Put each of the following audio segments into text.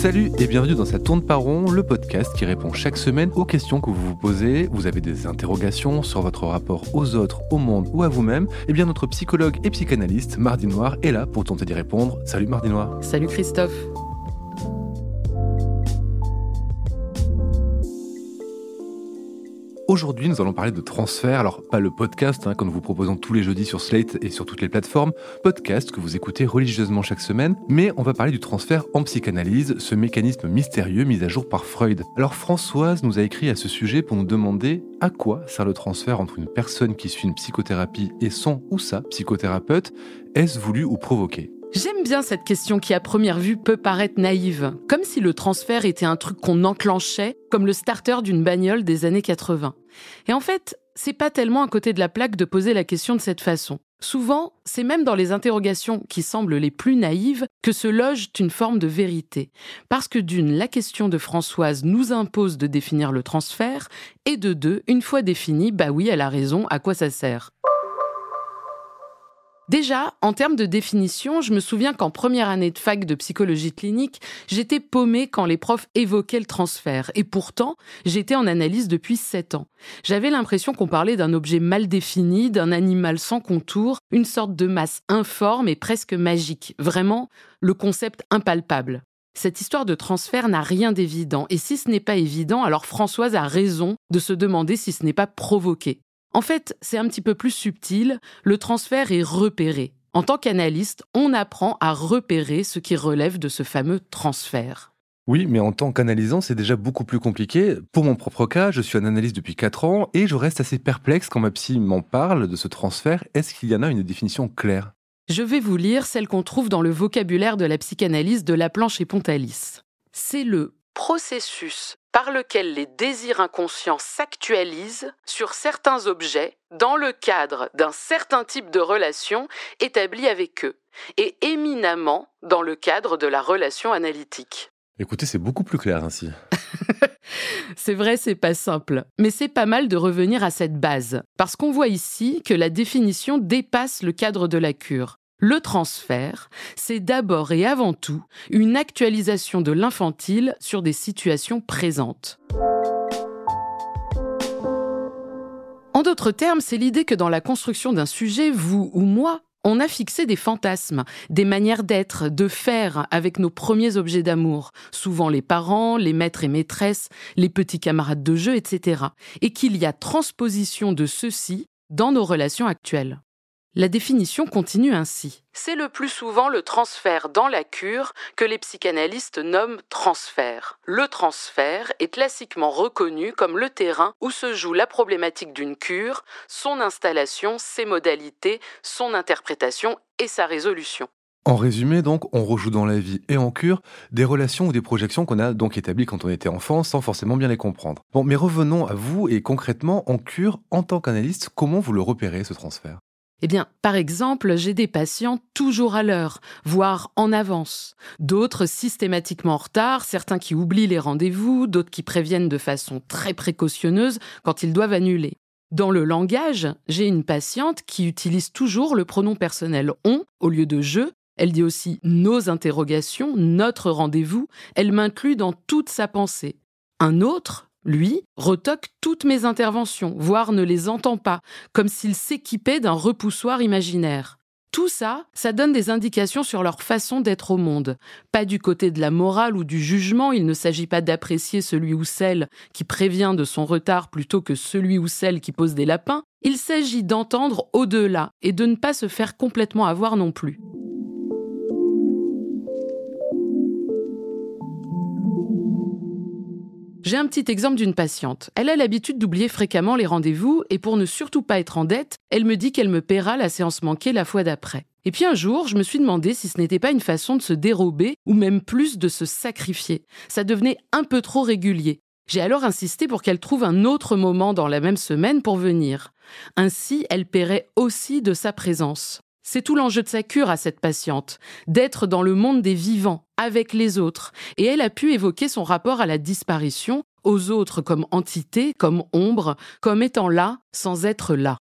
Salut et bienvenue dans Ça tourne par rond, le podcast qui répond chaque semaine aux questions que vous vous posez. Vous avez des interrogations sur votre rapport aux autres, au monde ou à vous-même. Eh bien notre psychologue et psychanalyste Mardi Noir est là pour tenter d'y répondre. Salut Mardi Noir. Salut Christophe. Aujourd'hui, nous allons parler de transfert. Alors, pas le podcast hein, que nous vous proposons tous les jeudis sur Slate et sur toutes les plateformes, podcast que vous écoutez religieusement chaque semaine, mais on va parler du transfert en psychanalyse, ce mécanisme mystérieux mis à jour par Freud. Alors, Françoise nous a écrit à ce sujet pour nous demander à quoi sert le transfert entre une personne qui suit une psychothérapie et son ou sa psychothérapeute? Est-ce voulu ou provoqué? J'aime bien cette question qui à première vue peut paraître naïve, comme si le transfert était un truc qu'on enclenchait, comme le starter d'une bagnole des années 80. Et en fait, c'est pas tellement à côté de la plaque de poser la question de cette façon. Souvent, c'est même dans les interrogations qui semblent les plus naïves que se loge une forme de vérité. Parce que d'une, la question de Françoise nous impose de définir le transfert, et de deux, une fois défini, bah oui, elle a raison, à quoi ça sert? Déjà, en termes de définition, je me souviens qu'en première année de fac de psychologie clinique, j'étais paumée quand les profs évoquaient le transfert. Et pourtant, j'étais en analyse depuis sept ans. J'avais l'impression qu'on parlait d'un objet mal défini, d'un animal sans contour, une sorte de masse informe et presque magique. Vraiment, le concept impalpable. Cette histoire de transfert n'a rien d'évident, et si ce n'est pas évident, alors Françoise a raison de se demander si ce n'est pas provoqué. En fait, c'est un petit peu plus subtil, le transfert est repéré. En tant qu'analyste, on apprend à repérer ce qui relève de ce fameux transfert. Oui, mais en tant qu'analysant, c'est déjà beaucoup plus compliqué. Pour mon propre cas, je suis un analyste depuis 4 ans et je reste assez perplexe quand ma psy m'en parle de ce transfert. Est-ce qu'il y en a une définition claire? Je vais vous lire celle qu'on trouve dans le vocabulaire de la psychanalyse de Laplanche et Pontalis. C'est le processus par lequel les désirs inconscients s'actualisent sur certains objets dans le cadre d'un certain type de relation établie avec eux, et éminemment dans le cadre de la relation analytique. Écoutez, c'est beaucoup plus clair ainsi. c'est vrai, c'est pas simple, mais c'est pas mal de revenir à cette base, parce qu'on voit ici que la définition dépasse le cadre de la cure. Le transfert, c'est d'abord et avant tout une actualisation de l'infantile sur des situations présentes. En d'autres termes, c'est l'idée que dans la construction d'un sujet, vous ou moi, on a fixé des fantasmes, des manières d'être, de faire avec nos premiers objets d'amour, souvent les parents, les maîtres et maîtresses, les petits camarades de jeu, etc. Et qu'il y a transposition de ceux-ci dans nos relations actuelles. La définition continue ainsi. C'est le plus souvent le transfert dans la cure que les psychanalystes nomment transfert. Le transfert est classiquement reconnu comme le terrain où se joue la problématique d'une cure, son installation, ses modalités, son interprétation et sa résolution. En résumé, donc, on rejoue dans la vie et en cure des relations ou des projections qu'on a donc établies quand on était enfant sans forcément bien les comprendre. Bon, mais revenons à vous et concrètement, en cure, en tant qu'analyste, comment vous le repérez ce transfert? Eh bien, par exemple, j'ai des patients toujours à l'heure, voire en avance. D'autres systématiquement en retard, certains qui oublient les rendez-vous, d'autres qui préviennent de façon très précautionneuse quand ils doivent annuler. Dans le langage, j'ai une patiente qui utilise toujours le pronom personnel on au lieu de je. Elle dit aussi nos interrogations, notre rendez-vous. Elle m'inclut dans toute sa pensée. Un autre, lui, retoque toutes mes interventions, voire ne les entend pas, comme s'il s'équipait d'un repoussoir imaginaire. Tout ça, ça donne des indications sur leur façon d'être au monde. Pas du côté de la morale ou du jugement, il ne s'agit pas d'apprécier celui ou celle qui prévient de son retard plutôt que celui ou celle qui pose des lapins, il s'agit d'entendre au-delà et de ne pas se faire complètement avoir non plus. J'ai un petit exemple d'une patiente. Elle a l'habitude d'oublier fréquemment les rendez-vous et pour ne surtout pas être en dette, elle me dit qu'elle me paiera la séance manquée la fois d'après. Et puis un jour, je me suis demandé si ce n'était pas une façon de se dérober ou même plus de se sacrifier. Ça devenait un peu trop régulier. J'ai alors insisté pour qu'elle trouve un autre moment dans la même semaine pour venir. Ainsi, elle paierait aussi de sa présence. C'est tout l'enjeu de sa cure à cette patiente, d'être dans le monde des vivants, avec les autres, et elle a pu évoquer son rapport à la disparition, aux autres comme entité, comme ombre, comme étant là sans être là.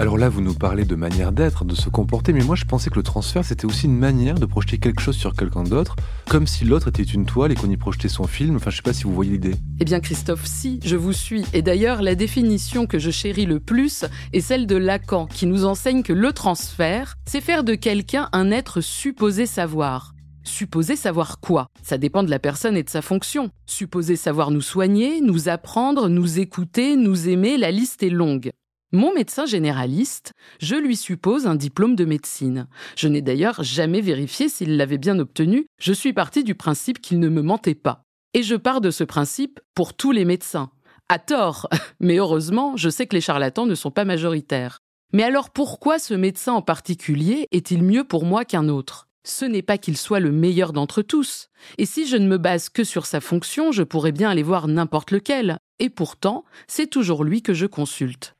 Alors là, vous nous parlez de manière d'être, de se comporter, mais moi je pensais que le transfert c'était aussi une manière de projeter quelque chose sur quelqu'un d'autre, comme si l'autre était une toile et qu'on y projetait son film. Enfin, je sais pas si vous voyez l'idée. Eh bien, Christophe, si, je vous suis. Et d'ailleurs, la définition que je chéris le plus est celle de Lacan, qui nous enseigne que le transfert, c'est faire de quelqu'un un être supposé savoir. Supposer savoir quoi? Ça dépend de la personne et de sa fonction. Supposer savoir nous soigner, nous apprendre, nous écouter, nous aimer, la liste est longue. Mon médecin généraliste, je lui suppose un diplôme de médecine. Je n'ai d'ailleurs jamais vérifié s'il l'avait bien obtenu, je suis parti du principe qu'il ne me mentait pas. Et je pars de ce principe pour tous les médecins. À tort, mais heureusement, je sais que les charlatans ne sont pas majoritaires. Mais alors pourquoi ce médecin en particulier est-il mieux pour moi qu'un autre? Ce n'est pas qu'il soit le meilleur d'entre tous. Et si je ne me base que sur sa fonction, je pourrais bien aller voir n'importe lequel. Et pourtant, c'est toujours lui que je consulte.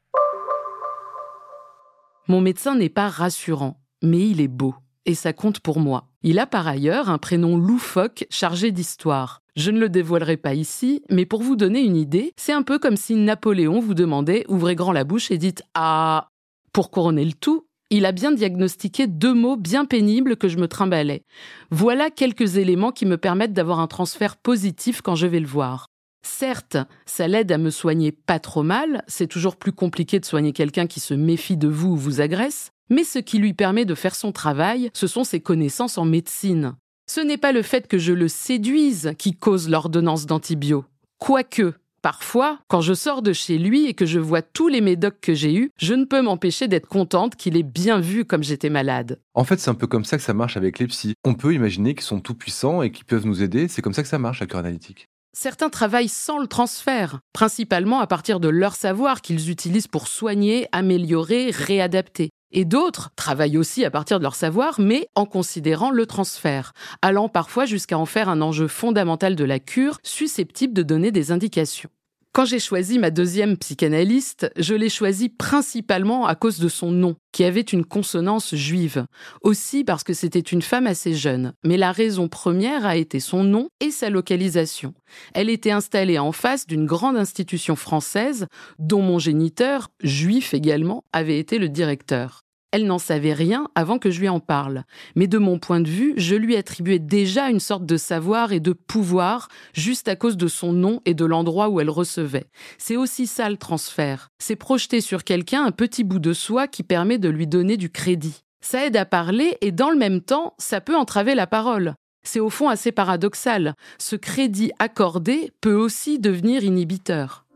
Mon médecin n'est pas rassurant, mais il est beau. Et ça compte pour moi. Il a par ailleurs un prénom loufoque chargé d'histoire. Je ne le dévoilerai pas ici, mais pour vous donner une idée, c'est un peu comme si Napoléon vous demandait ouvrez grand la bouche et dites Ah Pour couronner le tout, il a bien diagnostiqué deux mots bien pénibles que je me trimbalais. Voilà quelques éléments qui me permettent d'avoir un transfert positif quand je vais le voir. Certes, ça l'aide à me soigner pas trop mal, c'est toujours plus compliqué de soigner quelqu'un qui se méfie de vous ou vous agresse, mais ce qui lui permet de faire son travail, ce sont ses connaissances en médecine. Ce n'est pas le fait que je le séduise qui cause l'ordonnance d'antibio. Quoique, Parfois, quand je sors de chez lui et que je vois tous les médocs que j'ai eus, je ne peux m'empêcher d'être contente qu'il ait bien vu comme j'étais malade. En fait, c'est un peu comme ça que ça marche avec les psys. On peut imaginer qu'ils sont tout puissants et qu'ils peuvent nous aider. C'est comme ça que ça marche à cœur analytique. Certains travaillent sans le transfert, principalement à partir de leur savoir qu'ils utilisent pour soigner, améliorer, réadapter. Et d'autres travaillent aussi à partir de leur savoir, mais en considérant le transfert, allant parfois jusqu'à en faire un enjeu fondamental de la cure, susceptible de donner des indications. Quand j'ai choisi ma deuxième psychanalyste, je l'ai choisie principalement à cause de son nom, qui avait une consonance juive. Aussi parce que c'était une femme assez jeune. Mais la raison première a été son nom et sa localisation. Elle était installée en face d'une grande institution française, dont mon géniteur, juif également, avait été le directeur. Elle n'en savait rien avant que je lui en parle. Mais de mon point de vue, je lui attribuais déjà une sorte de savoir et de pouvoir juste à cause de son nom et de l'endroit où elle recevait. C'est aussi ça le transfert. C'est projeter sur quelqu'un un petit bout de soi qui permet de lui donner du crédit. Ça aide à parler et dans le même temps, ça peut entraver la parole. C'est au fond assez paradoxal. Ce crédit accordé peut aussi devenir inhibiteur.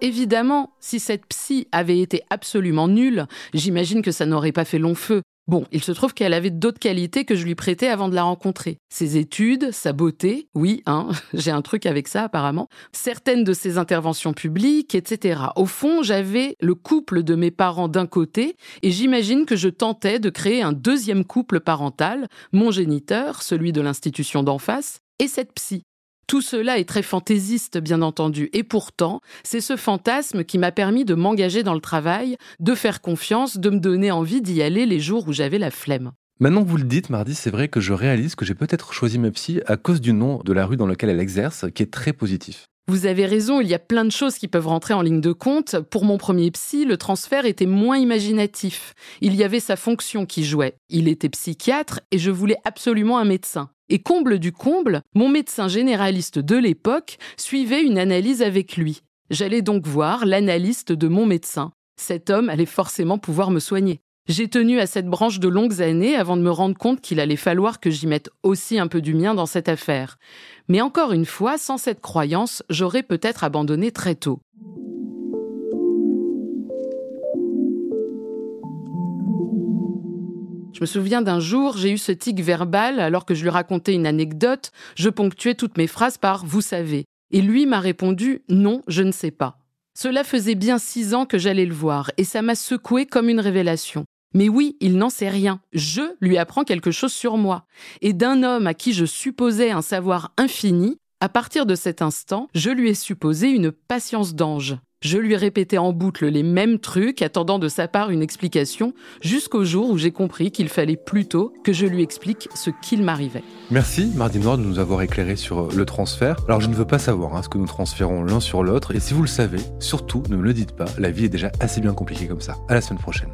Évidemment, si cette psy avait été absolument nulle, j'imagine que ça n'aurait pas fait long feu. Bon, il se trouve qu'elle avait d'autres qualités que je lui prêtais avant de la rencontrer. Ses études, sa beauté, oui, hein, j'ai un truc avec ça apparemment, certaines de ses interventions publiques, etc. Au fond, j'avais le couple de mes parents d'un côté, et j'imagine que je tentais de créer un deuxième couple parental, mon géniteur, celui de l'institution d'en face, et cette psy. Tout cela est très fantaisiste, bien entendu, et pourtant, c'est ce fantasme qui m'a permis de m'engager dans le travail, de faire confiance, de me donner envie d'y aller les jours où j'avais la flemme. Maintenant que vous le dites, Mardi, c'est vrai que je réalise que j'ai peut-être choisi ma psy à cause du nom de la rue dans laquelle elle exerce, qui est très positif. Vous avez raison, il y a plein de choses qui peuvent rentrer en ligne de compte. Pour mon premier psy, le transfert était moins imaginatif. Il y avait sa fonction qui jouait. Il était psychiatre et je voulais absolument un médecin. Et comble du comble, mon médecin généraliste de l'époque suivait une analyse avec lui. J'allais donc voir l'analyste de mon médecin. Cet homme allait forcément pouvoir me soigner. J'ai tenu à cette branche de longues années avant de me rendre compte qu'il allait falloir que j'y mette aussi un peu du mien dans cette affaire. Mais encore une fois, sans cette croyance, j'aurais peut-être abandonné très tôt. Je me souviens d'un jour, j'ai eu ce tic verbal alors que je lui racontais une anecdote, je ponctuais toutes mes phrases par vous savez. Et lui m'a répondu non, je ne sais pas. Cela faisait bien six ans que j'allais le voir, et ça m'a secoué comme une révélation. Mais oui, il n'en sait rien. Je lui apprends quelque chose sur moi. Et d'un homme à qui je supposais un savoir infini, à partir de cet instant, je lui ai supposé une patience d'ange. Je lui répétais en boucle les mêmes trucs, attendant de sa part une explication, jusqu'au jour où j'ai compris qu'il fallait plutôt que je lui explique ce qu'il m'arrivait. Merci Mardi Noir de nous avoir éclairé sur le transfert. Alors je ne veux pas savoir hein, ce que nous transférons l'un sur l'autre, et si vous le savez, surtout ne me le dites pas, la vie est déjà assez bien compliquée comme ça. À la semaine prochaine.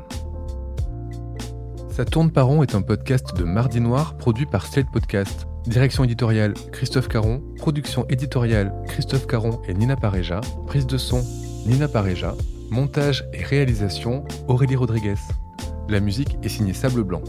Ça tourne par rond est un podcast de Mardi Noir produit par Slate Podcast. Direction éditoriale Christophe Caron, production éditoriale Christophe Caron et Nina Pareja, prise de son Nina Pareja, montage et réalisation Aurélie Rodriguez. La musique est signée Sable Blanc.